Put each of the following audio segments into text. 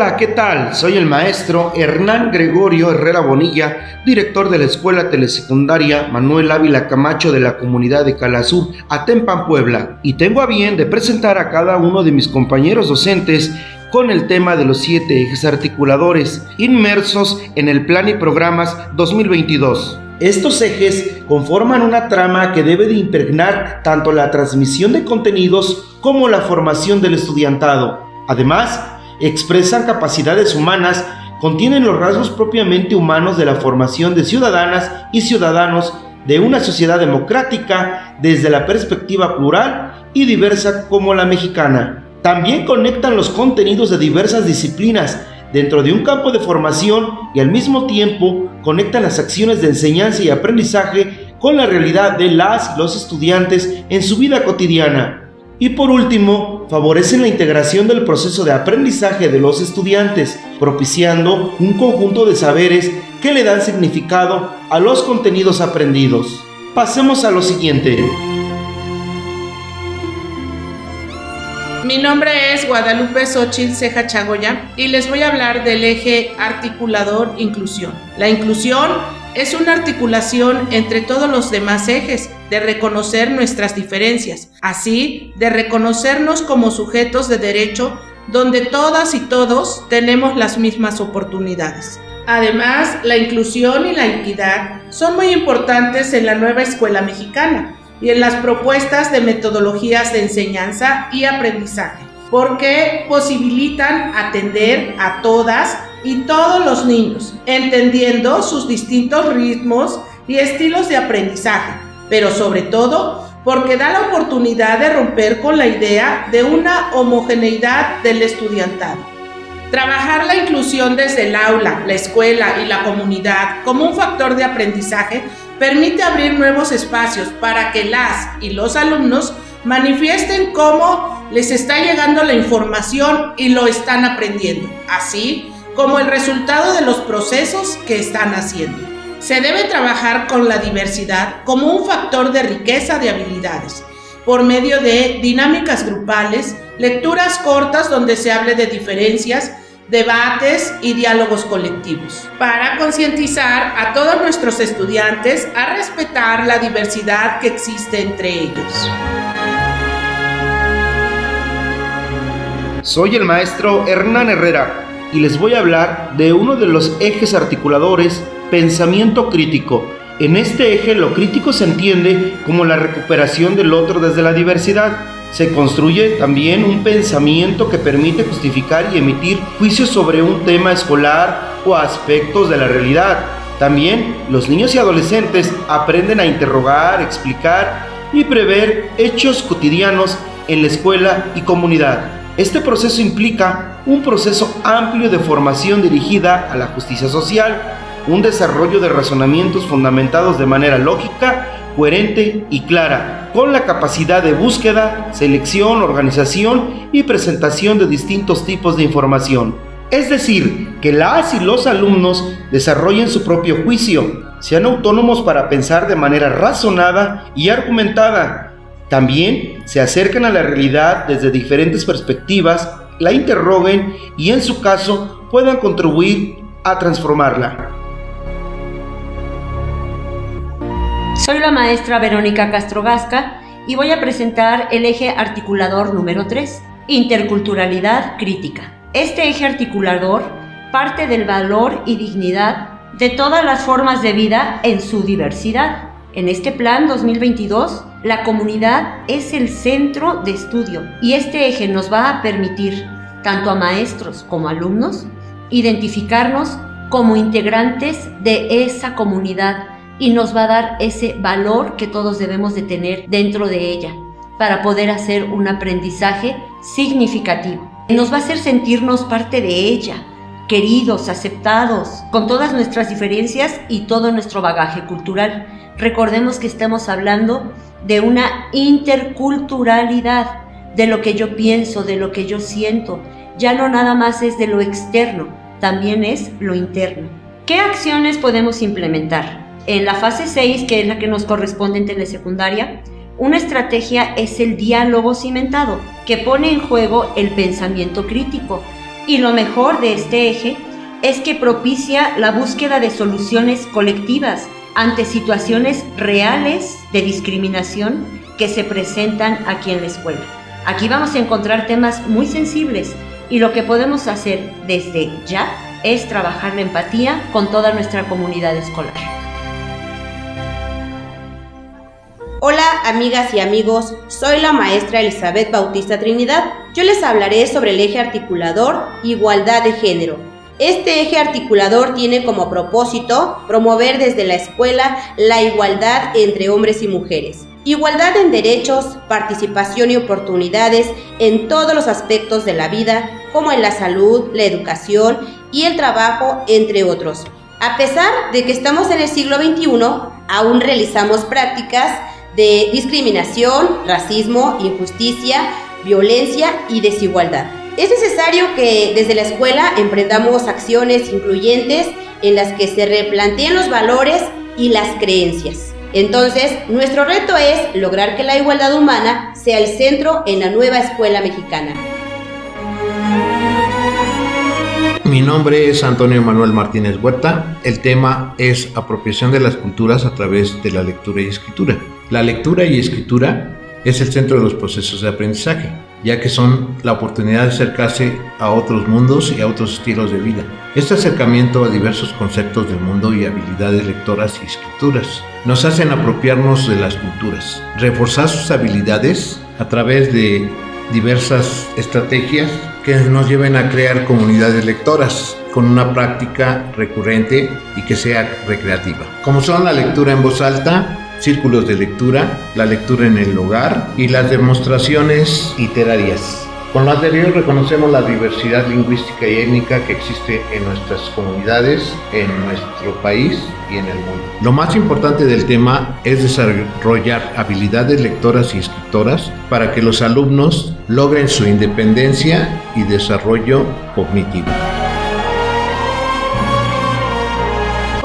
Hola, ¿qué tal? Soy el maestro Hernán Gregorio Herrera Bonilla, director de la Escuela Telesecundaria Manuel Ávila Camacho de la comunidad de Calazur, Atempan, Puebla, y tengo a bien de presentar a cada uno de mis compañeros docentes con el tema de los siete ejes articuladores inmersos en el Plan y Programas 2022. Estos ejes conforman una trama que debe de impregnar tanto la transmisión de contenidos como la formación del estudiantado. Además, expresan capacidades humanas, contienen los rasgos propiamente humanos de la formación de ciudadanas y ciudadanos de una sociedad democrática desde la perspectiva plural y diversa como la mexicana. También conectan los contenidos de diversas disciplinas dentro de un campo de formación y al mismo tiempo conectan las acciones de enseñanza y aprendizaje con la realidad de las y los estudiantes en su vida cotidiana. Y por último, favorecen la integración del proceso de aprendizaje de los estudiantes, propiciando un conjunto de saberes que le dan significado a los contenidos aprendidos. Pasemos a lo siguiente. Mi nombre es Guadalupe Xochitl Ceja Chagoya y les voy a hablar del eje articulador inclusión. La inclusión es una articulación entre todos los demás ejes, de reconocer nuestras diferencias, así de reconocernos como sujetos de derecho donde todas y todos tenemos las mismas oportunidades. Además, la inclusión y la equidad son muy importantes en la nueva escuela mexicana y en las propuestas de metodologías de enseñanza y aprendizaje, porque posibilitan atender a todas y todos los niños, entendiendo sus distintos ritmos y estilos de aprendizaje, pero sobre todo porque da la oportunidad de romper con la idea de una homogeneidad del estudiantado. Trabajar la inclusión desde el aula, la escuela y la comunidad como un factor de aprendizaje permite abrir nuevos espacios para que las y los alumnos manifiesten cómo les está llegando la información y lo están aprendiendo, así como el resultado de los procesos que están haciendo. Se debe trabajar con la diversidad como un factor de riqueza de habilidades, por medio de dinámicas grupales, lecturas cortas donde se hable de diferencias, debates y diálogos colectivos, para concientizar a todos nuestros estudiantes a respetar la diversidad que existe entre ellos. Soy el maestro Hernán Herrera y les voy a hablar de uno de los ejes articuladores, pensamiento crítico. En este eje lo crítico se entiende como la recuperación del otro desde la diversidad se construye también un pensamiento que permite justificar y emitir juicios sobre un tema escolar o aspectos de la realidad. También los niños y adolescentes aprenden a interrogar, explicar y prever hechos cotidianos en la escuela y comunidad. Este proceso implica un proceso amplio de formación dirigida a la justicia social, un desarrollo de razonamientos fundamentados de manera lógica coherente y clara, con la capacidad de búsqueda, selección, organización y presentación de distintos tipos de información. Es decir, que las y los alumnos desarrollen su propio juicio, sean autónomos para pensar de manera razonada y argumentada. También se acercan a la realidad desde diferentes perspectivas, la interroguen y en su caso puedan contribuir a transformarla. Soy la maestra Verónica Castrogasca y voy a presentar el eje articulador número 3, interculturalidad crítica. Este eje articulador parte del valor y dignidad de todas las formas de vida en su diversidad. En este plan 2022, la comunidad es el centro de estudio y este eje nos va a permitir, tanto a maestros como alumnos, identificarnos como integrantes de esa comunidad y nos va a dar ese valor que todos debemos de tener dentro de ella para poder hacer un aprendizaje significativo. Nos va a hacer sentirnos parte de ella, queridos, aceptados, con todas nuestras diferencias y todo nuestro bagaje cultural. Recordemos que estamos hablando de una interculturalidad, de lo que yo pienso, de lo que yo siento. Ya no nada más es de lo externo, también es lo interno. ¿Qué acciones podemos implementar? En la fase 6, que es la que nos corresponde en telesecundaria, una estrategia es el diálogo cimentado, que pone en juego el pensamiento crítico, Y lo mejor de este eje es que propicia la búsqueda de soluciones colectivas ante situaciones reales de discriminación que se presentan aquí en la escuela. Aquí vamos a encontrar temas muy sensibles y lo que podemos hacer desde ya es trabajar la empatía con toda nuestra comunidad escolar. Hola amigas y amigos, soy la maestra Elizabeth Bautista Trinidad. Yo les hablaré sobre el eje articulador Igualdad de Género. Este eje articulador tiene como propósito promover desde la escuela la igualdad entre hombres y mujeres. Igualdad en derechos, participación y oportunidades en todos los aspectos de la vida, como en la salud, la educación y el trabajo, entre otros. A pesar de que estamos en el siglo XXI, aún realizamos prácticas de discriminación, racismo, injusticia, violencia y desigualdad. Es necesario que desde la escuela emprendamos acciones incluyentes en las que se replanteen los valores y las creencias. Entonces, nuestro reto es lograr que la igualdad humana sea el centro en la nueva escuela mexicana. Mi nombre es Antonio Manuel Martínez Huerta. El tema es apropiación de las culturas a través de la lectura y escritura. La lectura y escritura es el centro de los procesos de aprendizaje, ya que son la oportunidad de acercarse a otros mundos y a otros estilos de vida. Este acercamiento a diversos conceptos del mundo y habilidades lectoras y escrituras nos hacen apropiarnos de las culturas, reforzar sus habilidades a través de diversas estrategias que nos lleven a crear comunidades lectoras con una práctica recurrente y que sea recreativa, como son la lectura en voz alta, círculos de lectura, la lectura en el hogar y las demostraciones literarias. Con lo anterior reconocemos la diversidad lingüística y étnica que existe en nuestras comunidades, en nuestro país y en el mundo. Lo más importante del tema es desarrollar habilidades lectoras y escritoras para que los alumnos logren su independencia y desarrollo cognitivo.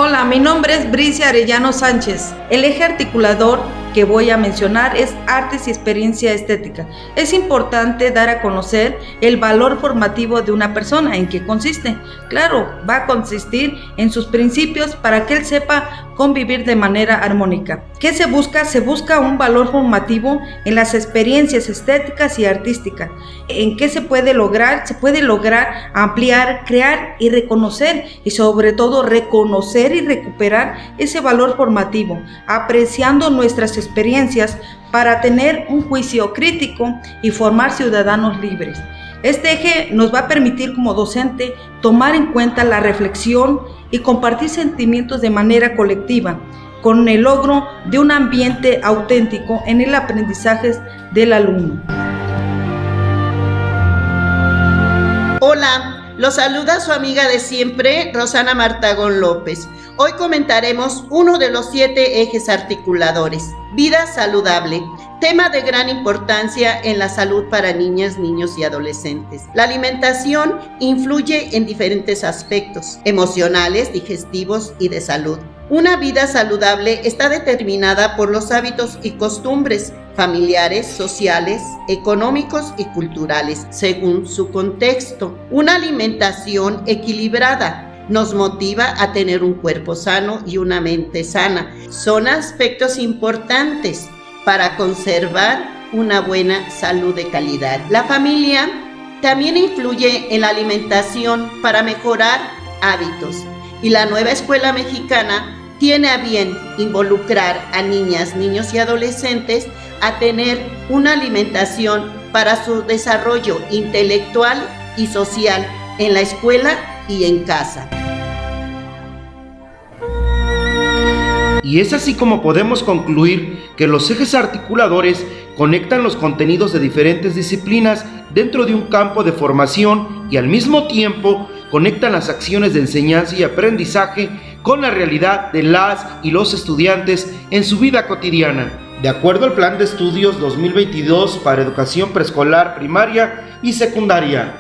Hola, mi nombre es Bricia Arellano Sánchez. El eje articulador que voy a mencionar es artes y experiencia estética. Es importante dar a conocer el valor formativo de una persona, en qué consiste. Claro, va a consistir en sus principios para que él sepa convivir de manera armónica. ¿Qué se busca? Se busca un valor formativo en las experiencias estéticas y artísticas. ¿En qué se puede lograr? Se puede lograr ampliar, crear y reconocer y sobre todo reconocer y recuperar ese valor formativo, apreciando nuestras experiencias para tener un juicio crítico y formar ciudadanos libres. Este eje nos va a permitir como docente tomar en cuenta la reflexión y compartir sentimientos de manera colectiva, con el logro de un ambiente auténtico en el aprendizaje del alumno. Hola, los saluda su amiga de siempre, Rosana Martagón López. Hoy comentaremos uno de los siete ejes articuladores, vida saludable, tema de gran importancia en la salud para niñas, niños y adolescentes. La alimentación influye en diferentes aspectos, emocionales, digestivos y de salud. Una vida saludable está determinada por los hábitos y costumbres familiares, sociales, económicos y culturales, según su contexto. Una alimentación equilibrada nos motiva a tener un cuerpo sano y una mente sana. Son aspectos importantes para conservar una buena salud de calidad. La familia también influye en la alimentación para mejorar hábitos y la nueva escuela mexicana tiene a bien involucrar a niñas, niños y adolescentes a tener una alimentación para su desarrollo intelectual y social en la escuela y en casa. Y es así como podemos concluir que los ejes articuladores conectan los contenidos de diferentes disciplinas dentro de un campo de formación y al mismo tiempo conectan las acciones de enseñanza y aprendizaje con la realidad de las y los estudiantes en su vida cotidiana. De acuerdo al Plan de Estudios 2022 para Educación Preescolar, Primaria y Secundaria.